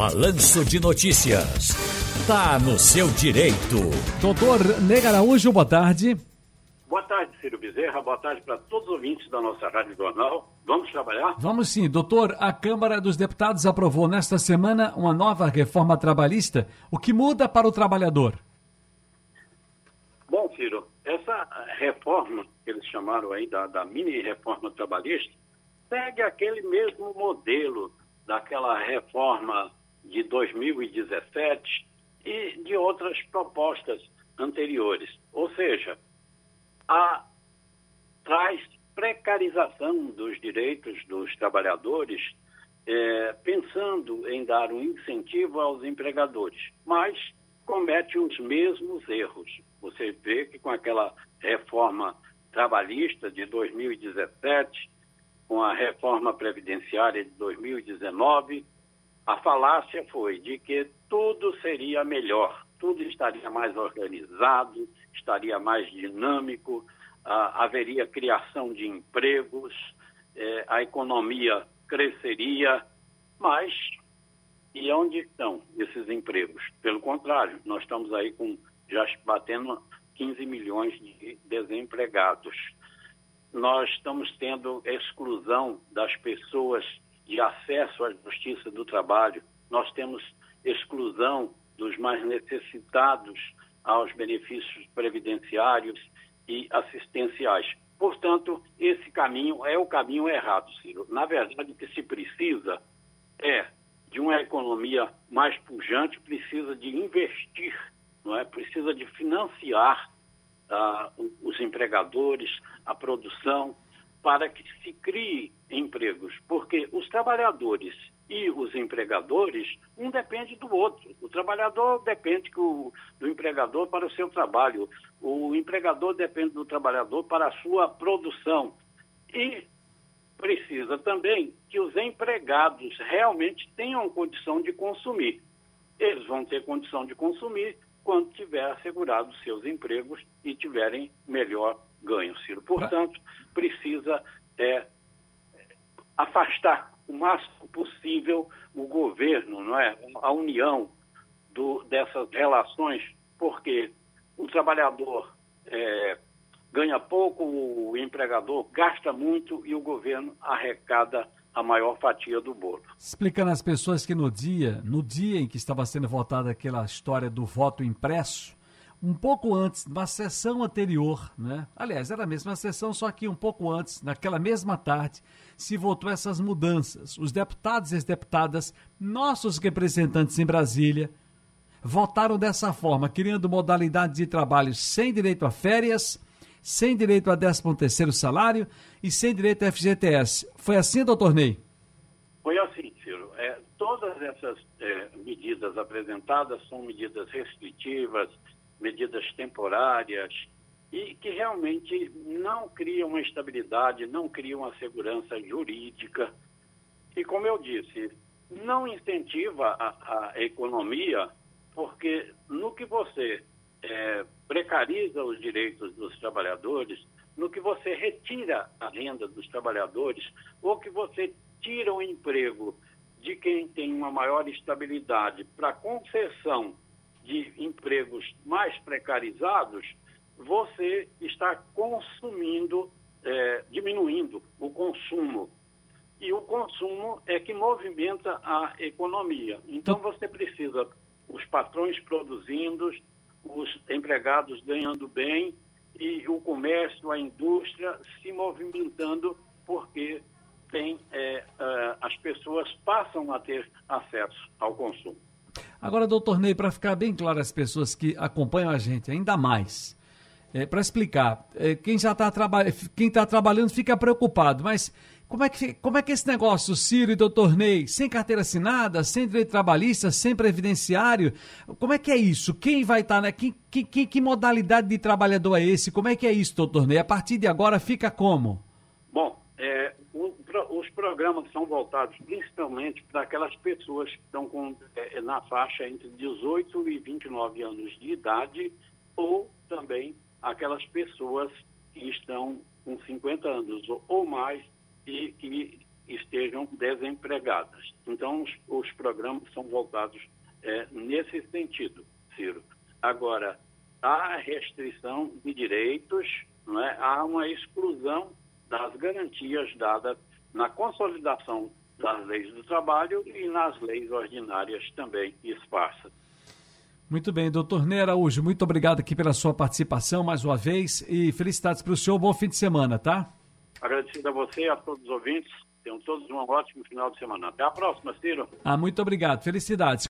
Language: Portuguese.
Balanço de Notícias. Tá no seu direito. Doutor Nega Araújo, boa tarde. Boa tarde, Ciro Bezerra. Boa tarde para todos os ouvintes da nossa Rádio Jornal. Vamos trabalhar? Vamos sim. Doutor, a Câmara dos Deputados aprovou nesta semana uma nova reforma trabalhista. O que muda para o trabalhador? Bom, Ciro, essa reforma que eles chamaram aí da, da mini reforma trabalhista segue aquele mesmo modelo daquela reforma de 2017 e de outras propostas anteriores. Ou seja, a, traz precarização dos direitos dos trabalhadores, é, pensando em dar um incentivo aos empregadores, mas comete os mesmos erros. Você vê que com aquela reforma trabalhista de 2017, com a reforma previdenciária de 2019, a falácia foi de que tudo seria melhor, tudo estaria mais organizado, estaria mais dinâmico, ah, haveria criação de empregos, eh, a economia cresceria, mas e onde estão esses empregos? Pelo contrário, nós estamos aí com já batendo 15 milhões de desempregados. Nós estamos tendo exclusão das pessoas de acesso à justiça do trabalho. Nós temos exclusão dos mais necessitados aos benefícios previdenciários e assistenciais. Portanto, esse caminho é o caminho errado, Ciro. Na verdade, o que se precisa é de uma economia mais pujante, precisa de investir, não é? precisa de financiar uh, os empregadores, a produção, para que se crie empregos, porque os trabalhadores e os empregadores, um depende do outro. O trabalhador depende do, do empregador para o seu trabalho, o empregador depende do trabalhador para a sua produção. E precisa também que os empregados realmente tenham condição de consumir. Eles vão ter condição de consumir quando tiver assegurado seus empregos e tiverem melhor ganho, Ciro. Portanto, precisa é, afastar o máximo possível o governo, não é, a união do, dessas relações, porque o trabalhador é, ganha pouco, o empregador gasta muito e o governo arrecada a maior fatia do bolo. Explicando às pessoas que no dia, no dia em que estava sendo votada aquela história do voto impresso, um pouco antes, na sessão anterior, né? Aliás, era a mesma sessão, só que um pouco antes, naquela mesma tarde, se votou essas mudanças. Os deputados e as deputadas, nossos representantes em Brasília, votaram dessa forma, criando modalidade de trabalho sem direito a férias, sem direito a 13 terceiro salário e sem direito a FGTS. Foi assim, doutor Ney? Foi assim, Ciro. É, todas essas é, medidas apresentadas são medidas restritivas, medidas temporárias e que realmente não criam uma estabilidade, não criam uma segurança jurídica. E, como eu disse, não incentiva a, a economia, porque no que você é, precariza os direitos dos trabalhadores, no que você retira a renda dos trabalhadores, ou que você tira o emprego de quem tem uma maior estabilidade para concessão empregos mais precarizados, você está consumindo, é, diminuindo o consumo. E o consumo é que movimenta a economia. Então você precisa, os patrões produzindo, os empregados ganhando bem e o comércio, a indústria se movimentando porque tem, é, é, as pessoas passam a ter acesso ao consumo. Agora, doutor Ney, para ficar bem claro às pessoas que acompanham a gente ainda mais, é, para explicar, é, quem já está quem tá trabalhando fica preocupado, mas como é, que, como é que esse negócio, Ciro e doutor Ney, sem carteira assinada, sem direito trabalhista, sem previdenciário, como é que é isso? Quem vai estar, tá, né? Que, que, que, que modalidade de trabalhador é esse? Como é que é isso, doutor Ney? A partir de agora fica como? Bom, é, o, os programas são voltados principalmente para aquelas pessoas que estão com, é, na faixa entre 18 e 29 anos de idade ou também aquelas pessoas que estão com 50 anos ou mais e que estejam desempregadas. Então, os, os programas são voltados é, nesse sentido, Ciro. Agora, há restrição de direitos, não é? há uma exclusão das garantias dadas na consolidação das leis do trabalho e nas leis ordinárias também esparsas. Muito bem, doutor Ney Araújo, muito obrigado aqui pela sua participação mais uma vez e felicidades para o senhor, bom fim de semana, tá? Agradecido a você e a todos os ouvintes, tenham todos um ótimo final de semana. Até a próxima, Ciro. Ah, muito obrigado, felicidades.